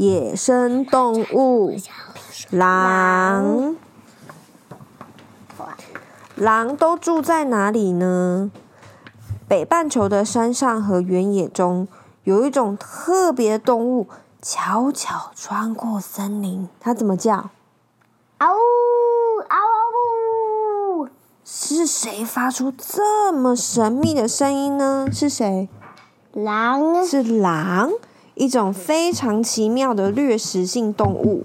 野生动物狼。狼都住在哪里呢？北半球的山上和原野中，有一种特别的动物，悄悄穿过森林。它怎么叫？嗷呜嗷呜！是谁发出这么神秘的声音呢？是谁？狼是狼，一种非常奇妙的掠食性动物。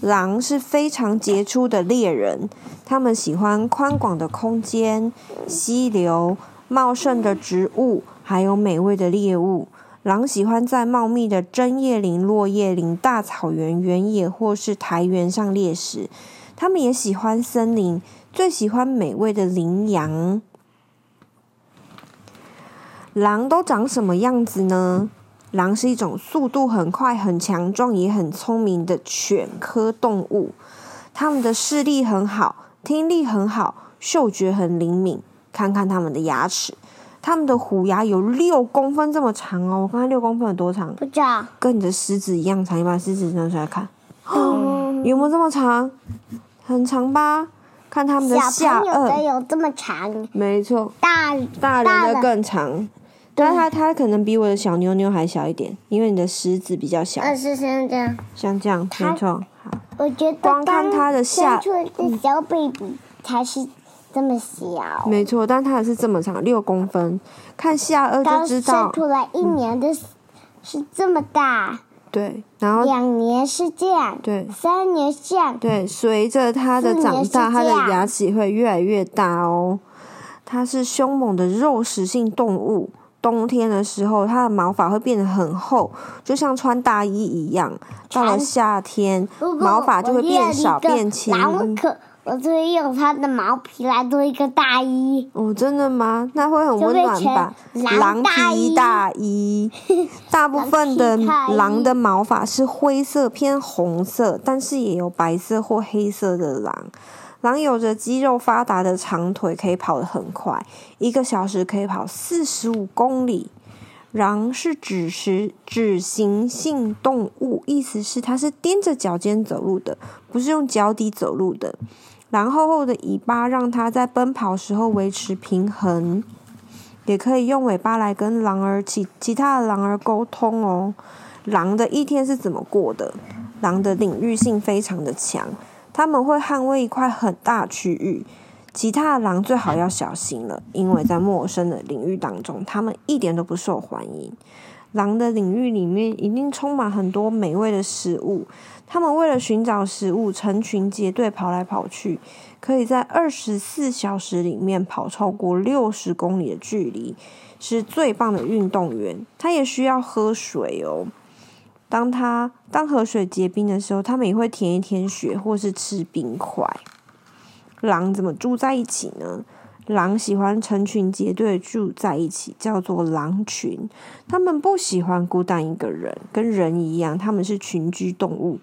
狼是非常杰出的猎人，它们喜欢宽广的空间、溪流、茂盛的植物，还有美味的猎物。狼喜欢在茂密的针叶林、落叶林、大草原、原野或是苔原上猎食。它们也喜欢森林，最喜欢美味的羚羊。狼都长什么样子呢？狼是一种速度很快、很强壮、也很聪明的犬科动物。它们的视力很好，听力很好，嗅觉很灵敏。看看它们的牙齿，它们的虎牙有六公分这么长哦！我看看六公分有多长？不知道。跟你的食指一样长，你把食指拿出来看。嗯，有没有这么长？很长吧？看它们的下颚，有这么长。没错。大大人的更长。但它它可能比我的小妞妞还小一点，因为你的食指比较小。呃，是像这样。像这样，没错。好。我觉得光看它的下，出的小 baby 才是这么小。没错，但它也是这么长，六公分。看下颚就知道。刚生出来一年的是这么大。对，然后两年是这样。对。三年是这样。对，随着它的长大，它的牙齿会越来越大哦。它是凶猛的肉食性动物。冬天的时候，它的毛发会变得很厚，就像穿大衣一样。到了夏天，毛发就会变少变轻。狼可，我就会用它的毛皮来做一个大衣。哦，真的吗？那会很温暖吧？狼皮大衣。大部分的狼的毛发是灰色偏红色，但是也有白色或黑色的狼。狼有着肌肉发达的长腿，可以跑得很快，一个小时可以跑四十五公里。狼是指食指行性动物，意思是它是踮着脚尖走路的，不是用脚底走路的。狼厚厚的尾巴让它在奔跑时候维持平衡，也可以用尾巴来跟狼儿其其他的狼儿沟通哦。狼的一天是怎么过的？狼的领域性非常的强。他们会捍卫一块很大区域，其他的狼最好要小心了，因为在陌生的领域当中，他们一点都不受欢迎。狼的领域里面一定充满很多美味的食物，他们为了寻找食物，成群结队跑来跑去，可以在二十四小时里面跑超过六十公里的距离，是最棒的运动员。他也需要喝水哦。当它当河水结冰的时候，它们也会舔一舔雪，或是吃冰块。狼怎么住在一起呢？狼喜欢成群结队住在一起，叫做狼群。它们不喜欢孤单一个人，跟人一样，它们是群居动物。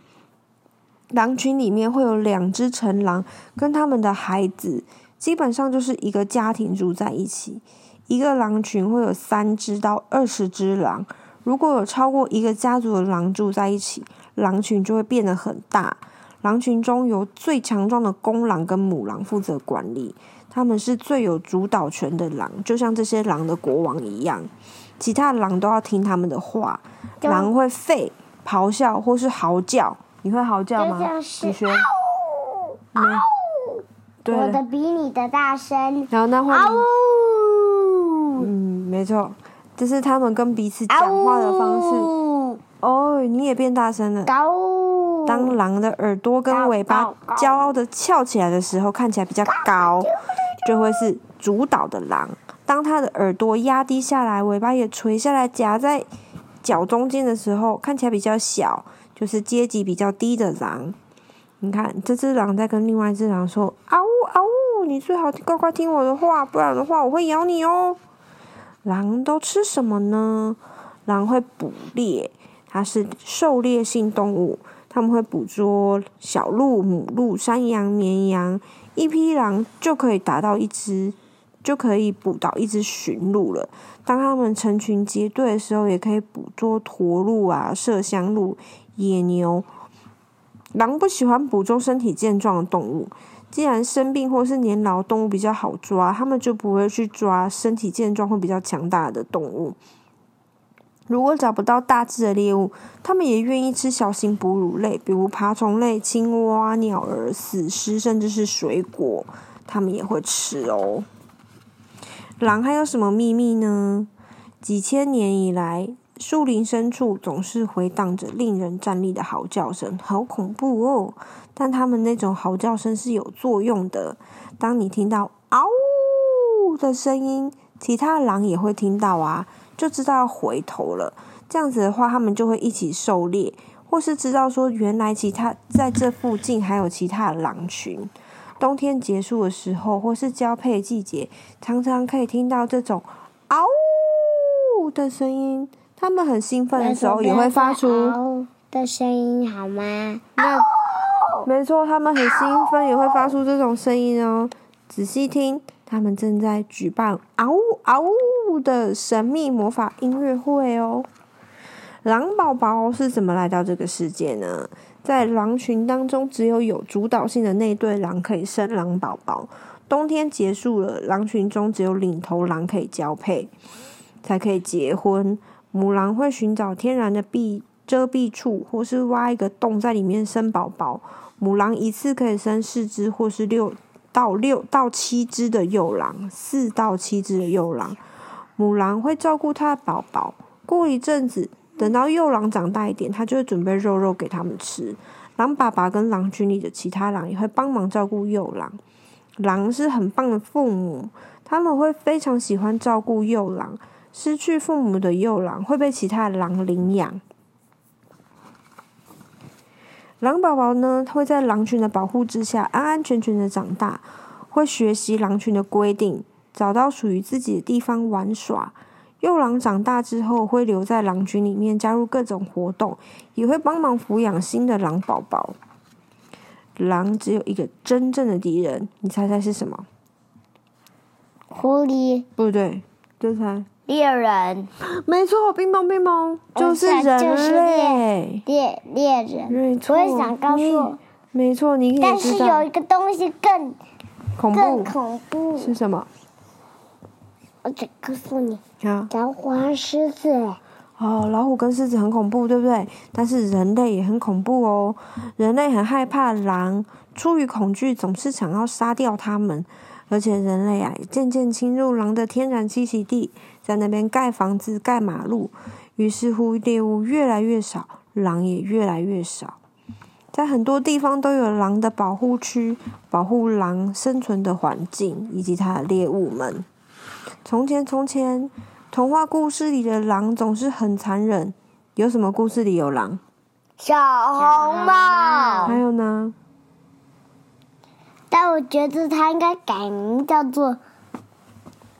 狼群里面会有两只成狼跟他们的孩子，基本上就是一个家庭住在一起。一个狼群会有三只到二十只狼。如果有超过一个家族的狼住在一起，狼群就会变得很大。狼群中由最强壮的公狼跟母狼负责管理，他们是最有主导权的狼，就像这些狼的国王一样。其他的狼都要听他们的话。狼会吠、咆哮或是嚎叫。你会嚎叫吗？你学？嗷！对，我的比你的大声。然后那会。嗯，没错。这是他们跟彼此讲话的方式。哦，哦，你也变大声了。当狼的耳朵跟尾巴骄傲的翘起来的时候，看起来比较高，就会是主导的狼。当它的耳朵压低下来，尾巴也垂下来夹在脚中间的时候，看起来比较小，就是阶级比较低的狼。你看，这只狼在跟另外一只狼说：“嗷嗷呜，你最好乖乖听我的话，不然的话我会咬你哦。”狼都吃什么呢？狼会捕猎，它是狩猎性动物，它们会捕捉小鹿、母鹿、山羊、绵羊，一匹狼就可以达到一只，就可以捕到一只驯鹿了。当它们成群结队的时候，也可以捕捉驼鹿啊、麝香鹿、野牛。狼不喜欢捕捉身体健壮的动物，既然生病或是年老动物比较好抓，他们就不会去抓身体健壮或比较强大的动物。如果找不到大只的猎物，他们也愿意吃小型哺乳类，比如爬虫类、青蛙、鸟儿、死尸，甚至是水果，他们也会吃哦。狼还有什么秘密呢？几千年以来，树林深处总是回荡着令人战栗的嚎叫声，好恐怖哦！但他们那种嚎叫声是有作用的。当你听到“嗷”的声音，其他狼也会听到啊，就知道要回头了。这样子的话，他们就会一起狩猎，或是知道说原来其他在这附近还有其他的狼群。冬天结束的时候，或是交配季节，常常可以听到这种“嗷”的声音。他们很兴奋的时候也会发出的声音，好吗？那没错，他们很兴奋也会发出这种声音哦。仔细听，他们正在举办“嗷呜嗷呜”的神秘魔法音乐会哦。狼宝宝是怎么来到这个世界呢？在狼群当中，只有有主导性的那对狼可以生狼宝宝。冬天结束了，狼群中只有领头狼可以交配，才可以结婚。母狼会寻找天然的避遮蔽处，或是挖一个洞在里面生宝宝。母狼一次可以生四只，或是六到六到七只的幼狼。四到七只的幼狼，母狼会照顾它的宝宝。过一阵子，等到幼狼长大一点，它就会准备肉肉给他们吃。狼爸爸跟狼群里的其他狼也会帮忙照顾幼狼。狼是很棒的父母，他们会非常喜欢照顾幼狼。失去父母的幼狼会被其他的狼领养。狼宝宝呢，会在狼群的保护之下安安全全的长大，会学习狼群的规定，找到属于自己的地方玩耍。幼狼长大之后会留在狼群里面，加入各种活动，也会帮忙抚养新的狼宝宝。狼只有一个真正的敌人，你猜猜是什么？狐狸？不对，就猜。猎人，没错，乒乓乒乓，就是人类，猎猎人。没错，我也想告诉你，没错，你可以。但是有一个东西更恐怖，更恐怖是什么？我只告诉你，啊，老虎和狮子。哦，老虎跟狮子很恐怖，对不对？但是人类也很恐怖哦，人类很害怕狼，出于恐惧，总是想要杀掉它们。而且人类啊，也渐渐侵入狼的天然栖息地，在那边盖房子、盖马路，于是乎猎物越来越少，狼也越来越少。在很多地方都有狼的保护区，保护狼生存的环境以及它的猎物们。从前，从前，童话故事里的狼总是很残忍。有什么故事里有狼？小红帽。还有呢？但我觉得它应该改名叫做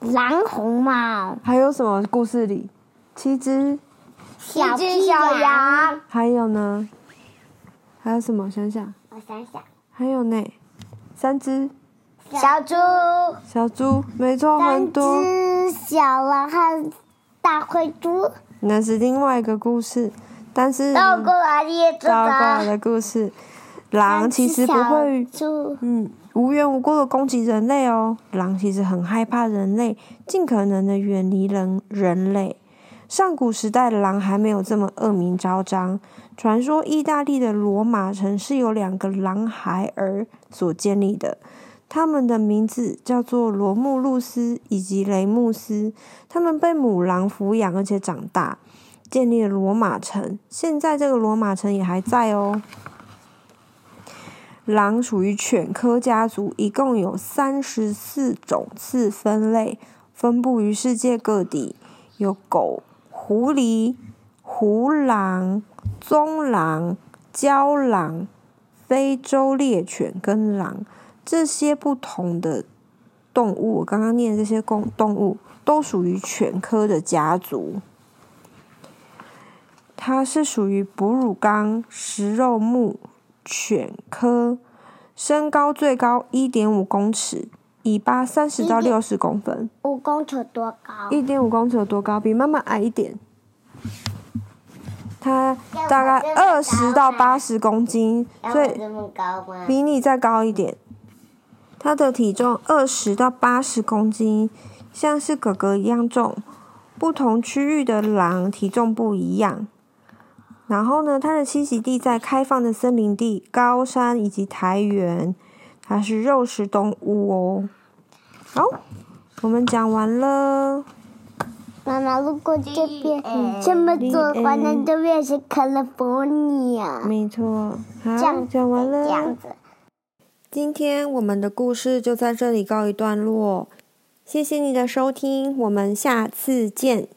蓝红帽。还有什么故事里？七只小只小羊。还有呢？还有什么？想想。我想想。还有呢？三只小猪。小猪，没错，很多。三只小狼和大灰猪。那是另外一个故事，但是。倒过来也知道。倒过来的故事。狼其实不会，嗯，无缘无故的攻击人类哦。狼其实很害怕人类，尽可能的远离人人类。上古时代的狼还没有这么恶名昭彰。传说意大利的罗马城是由两个狼孩儿所建立的，他们的名字叫做罗慕路斯以及雷穆斯。他们被母狼抚养而且长大，建立了罗马城。现在这个罗马城也还在哦。狼属于犬科家族，一共有三十四种次分类，分布于世界各地。有狗、狐狸、狐狼、棕狼、郊狼、非洲猎犬跟狼这些不同的动物，我刚刚念的这些公动物都属于犬科的家族。它是属于哺乳纲食肉目犬科，身高最高一点五公尺，尾巴三十到六十公分。五公尺多高？一点五公尺有多高？比妈妈矮一点。它大概二十到八十公斤，所以比你再高一点。它的体重二十到八十公斤，像是哥哥一样重。不同区域的狼体重不一样。然后呢，它的栖息地在开放的森林地、高山以及苔原。它是肉食动物哦。好，我们讲完了。妈妈，如果这边这么做的话，那这边是 California。没错，好，讲完了。这样子。今天我们的故事就在这里告一段落，谢谢你的收听，我们下次见。